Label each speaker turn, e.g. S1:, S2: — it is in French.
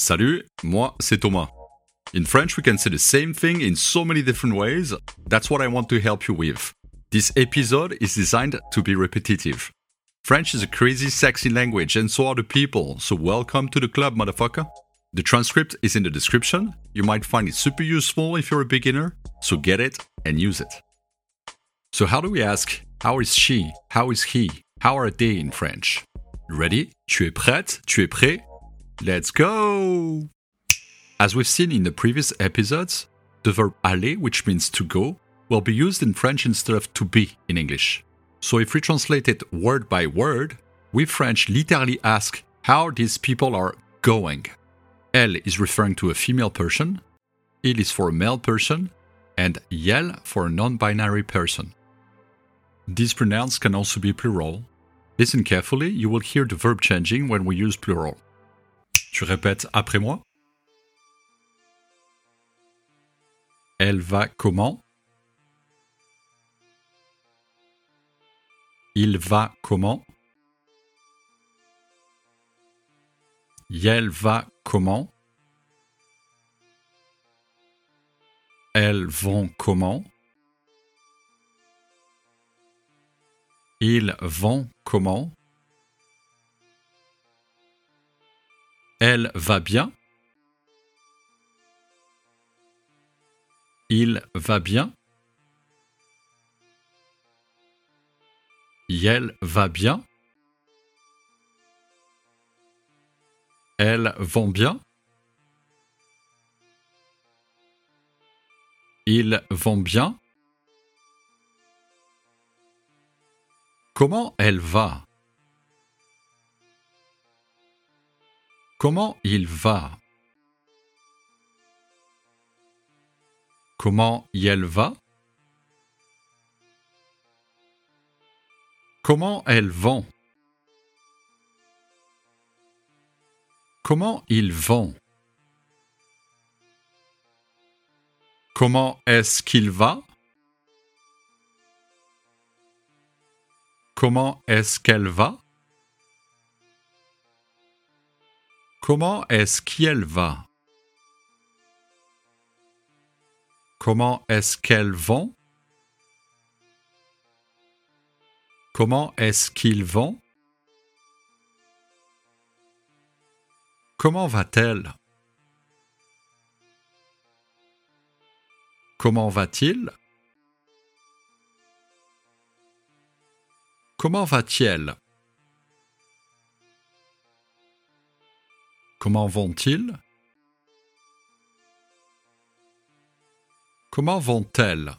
S1: Salut, moi c'est Thomas. In French, we can say the same thing in so many different ways. That's what I want to help you with. This episode is designed to be repetitive. French is a crazy, sexy language, and so are the people, so welcome to the club, motherfucker. The transcript is in the description. You might find it super useful if you're a beginner, so get it and use it. So, how do we ask, how is she? How is he? How are they in French? Ready? Tu es prête? Tu es prêt? Let's go! As we've seen in the previous episodes, the verb aller, which means to go, will be used in French instead of to be in English. So if we translate it word by word, we French literally ask how these people are going. Elle is referring to a female person, il is for a male person, and yel for a non binary person. These pronouns can also be plural. Listen carefully, you will hear the verb changing when we use plural. Tu répètes après moi. Elle va comment? Il va comment? Elle va comment? Elles vont comment? Ils vont comment? Elle va bien. Il va bien. Elle va bien. Elles vont bien. Ils vont bien. Comment elle va? Comment il va? Comment elle va? Comment elles vont Comment ils vont Comment est-ce qu'il va? Comment est-ce qu'elle va? Comment est-ce qu'elle va? Comment est-ce qu'elles vont? Comment est-ce qu'ils vont? Comment va-t-elle? Comment va-t-il? Comment va-t-il? Comment vont-ils? Comment vont-elles?